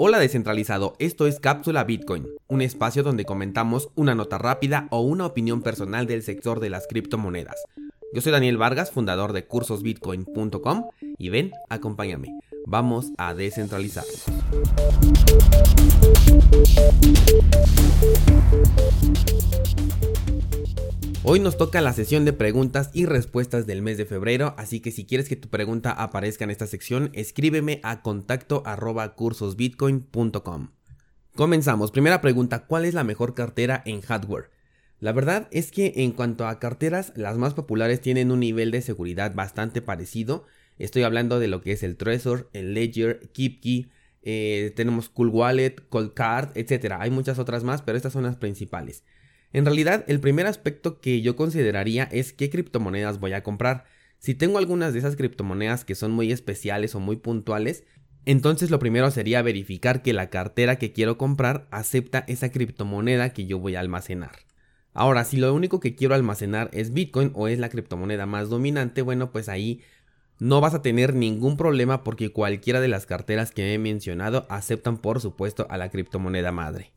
Hola descentralizado, esto es Cápsula Bitcoin, un espacio donde comentamos una nota rápida o una opinión personal del sector de las criptomonedas. Yo soy Daniel Vargas, fundador de cursosbitcoin.com y ven, acompáñame, vamos a descentralizar. Hoy nos toca la sesión de preguntas y respuestas del mes de febrero, así que si quieres que tu pregunta aparezca en esta sección, escríbeme a contacto arroba cursosbitcoin.com. Comenzamos. Primera pregunta, ¿cuál es la mejor cartera en hardware? La verdad es que en cuanto a carteras, las más populares tienen un nivel de seguridad bastante parecido. Estoy hablando de lo que es el Trezor, el Ledger, KeepKey, eh, tenemos Cool Wallet, Cold Card, etc. Hay muchas otras más, pero estas son las principales. En realidad, el primer aspecto que yo consideraría es qué criptomonedas voy a comprar. Si tengo algunas de esas criptomonedas que son muy especiales o muy puntuales, entonces lo primero sería verificar que la cartera que quiero comprar acepta esa criptomoneda que yo voy a almacenar. Ahora, si lo único que quiero almacenar es Bitcoin o es la criptomoneda más dominante, bueno, pues ahí no vas a tener ningún problema porque cualquiera de las carteras que he mencionado aceptan por supuesto a la criptomoneda madre.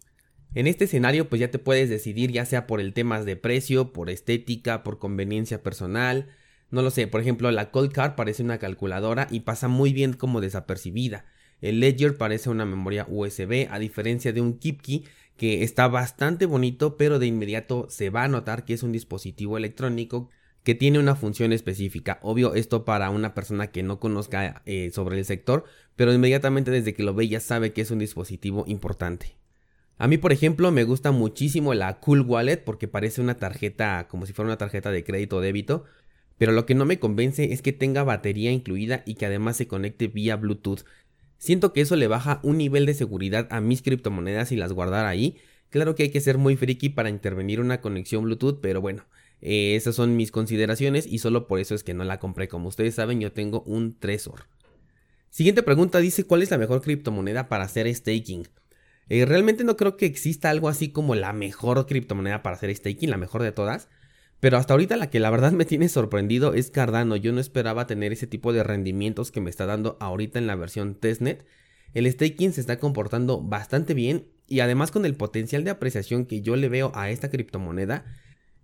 En este escenario pues ya te puedes decidir ya sea por el tema de precio, por estética, por conveniencia personal, no lo sé, por ejemplo la Cold Card parece una calculadora y pasa muy bien como desapercibida. El Ledger parece una memoria USB a diferencia de un KeepKey que está bastante bonito pero de inmediato se va a notar que es un dispositivo electrónico que tiene una función específica. Obvio esto para una persona que no conozca eh, sobre el sector, pero inmediatamente desde que lo ve ya sabe que es un dispositivo importante. A mí, por ejemplo, me gusta muchísimo la Cool Wallet porque parece una tarjeta como si fuera una tarjeta de crédito o débito. Pero lo que no me convence es que tenga batería incluida y que además se conecte vía Bluetooth. Siento que eso le baja un nivel de seguridad a mis criptomonedas y las guardar ahí. Claro que hay que ser muy friki para intervenir una conexión Bluetooth, pero bueno, eh, esas son mis consideraciones y solo por eso es que no la compré. Como ustedes saben, yo tengo un Trezor. Siguiente pregunta dice, ¿cuál es la mejor criptomoneda para hacer staking? Eh, realmente no creo que exista algo así como la mejor criptomoneda para hacer staking, la mejor de todas. Pero hasta ahorita la que la verdad me tiene sorprendido es Cardano. Yo no esperaba tener ese tipo de rendimientos que me está dando ahorita en la versión testnet. El staking se está comportando bastante bien y además con el potencial de apreciación que yo le veo a esta criptomoneda,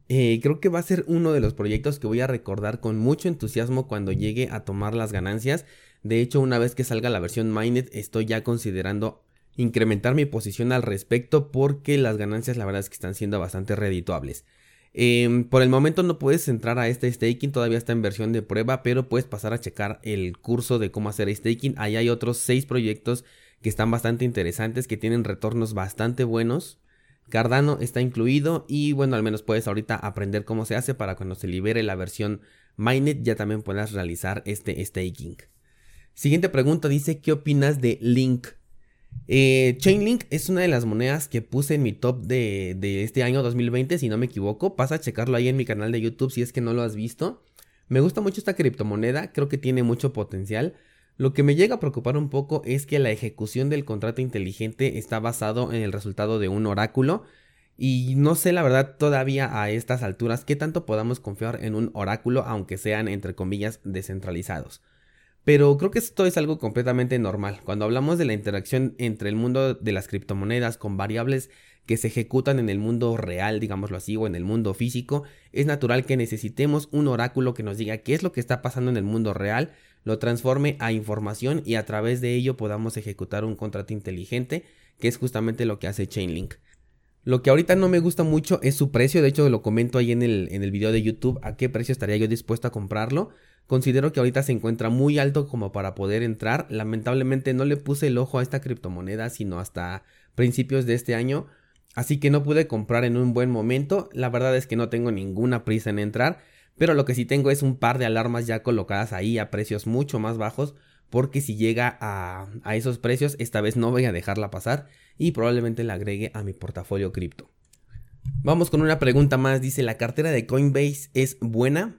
eh, creo que va a ser uno de los proyectos que voy a recordar con mucho entusiasmo cuando llegue a tomar las ganancias. De hecho, una vez que salga la versión Mainnet, estoy ya considerando incrementar mi posición al respecto porque las ganancias la verdad es que están siendo bastante redituables. Em, por el momento no puedes entrar a este staking, todavía está en versión de prueba, pero puedes pasar a checar el curso de cómo hacer staking. Ahí hay otros 6 proyectos que están bastante interesantes, que tienen retornos bastante buenos. Cardano está incluido y bueno, al menos puedes ahorita aprender cómo se hace para cuando se libere la versión Mainnet ya también puedas realizar este staking. Siguiente pregunta dice, ¿qué opinas de Link? Eh, Chainlink es una de las monedas que puse en mi top de, de, este año 2020, si no me equivoco. Pasa a checarlo ahí en mi canal de YouTube si es que no lo has visto. Me gusta mucho esta criptomoneda, creo que tiene mucho potencial. Lo que me llega a preocupar un poco es que la ejecución del contrato inteligente está basado en el resultado de un oráculo. Y no sé la verdad todavía a estas alturas qué tanto podamos confiar en un oráculo aunque sean entre comillas descentralizados. Pero creo que esto es algo completamente normal. Cuando hablamos de la interacción entre el mundo de las criptomonedas con variables que se ejecutan en el mundo real, digámoslo así, o en el mundo físico, es natural que necesitemos un oráculo que nos diga qué es lo que está pasando en el mundo real, lo transforme a información y a través de ello podamos ejecutar un contrato inteligente, que es justamente lo que hace Chainlink. Lo que ahorita no me gusta mucho es su precio, de hecho lo comento ahí en el, en el video de YouTube a qué precio estaría yo dispuesto a comprarlo. Considero que ahorita se encuentra muy alto como para poder entrar. Lamentablemente no le puse el ojo a esta criptomoneda sino hasta principios de este año. Así que no pude comprar en un buen momento. La verdad es que no tengo ninguna prisa en entrar. Pero lo que sí tengo es un par de alarmas ya colocadas ahí a precios mucho más bajos. Porque si llega a, a esos precios, esta vez no voy a dejarla pasar. Y probablemente la agregue a mi portafolio cripto. Vamos con una pregunta más. Dice, ¿la cartera de Coinbase es buena?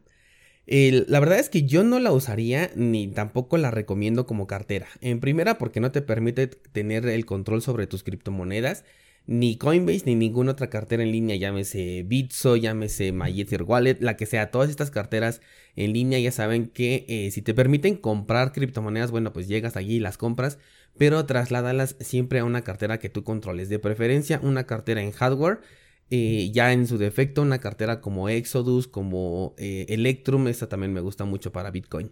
La verdad es que yo no la usaría ni tampoco la recomiendo como cartera. En primera porque no te permite tener el control sobre tus criptomonedas. ni Coinbase ni ninguna otra cartera en línea, llámese Bitso, llámese MyEther Wallet, la que sea, todas estas carteras en línea ya saben que eh, si te permiten comprar criptomonedas, bueno, pues llegas allí y las compras, pero trasládalas siempre a una cartera que tú controles, de preferencia una cartera en hardware. Eh, ya en su defecto, una cartera como Exodus, como eh, Electrum, esta también me gusta mucho para Bitcoin.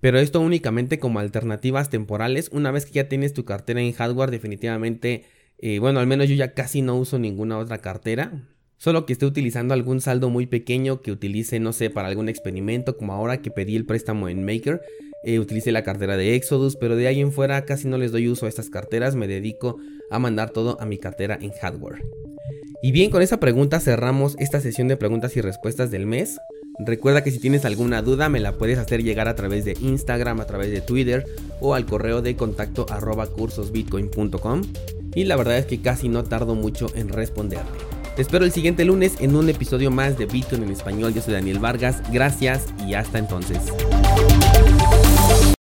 Pero esto únicamente como alternativas temporales. Una vez que ya tienes tu cartera en hardware, definitivamente eh, bueno, al menos yo ya casi no uso ninguna otra cartera. Solo que esté utilizando algún saldo muy pequeño que utilice, no sé, para algún experimento, como ahora que pedí el préstamo en Maker. Eh, utilicé la cartera de Exodus, pero de ahí en fuera casi no les doy uso a estas carteras, me dedico a mandar todo a mi cartera en hardware. Y bien, con esa pregunta cerramos esta sesión de preguntas y respuestas del mes. Recuerda que si tienes alguna duda me la puedes hacer llegar a través de Instagram, a través de Twitter o al correo de contacto arroba cursosbitcoin.com y la verdad es que casi no tardo mucho en responderte. Te espero el siguiente lunes en un episodio más de Bitcoin en español. Yo soy Daniel Vargas, gracias y hasta entonces.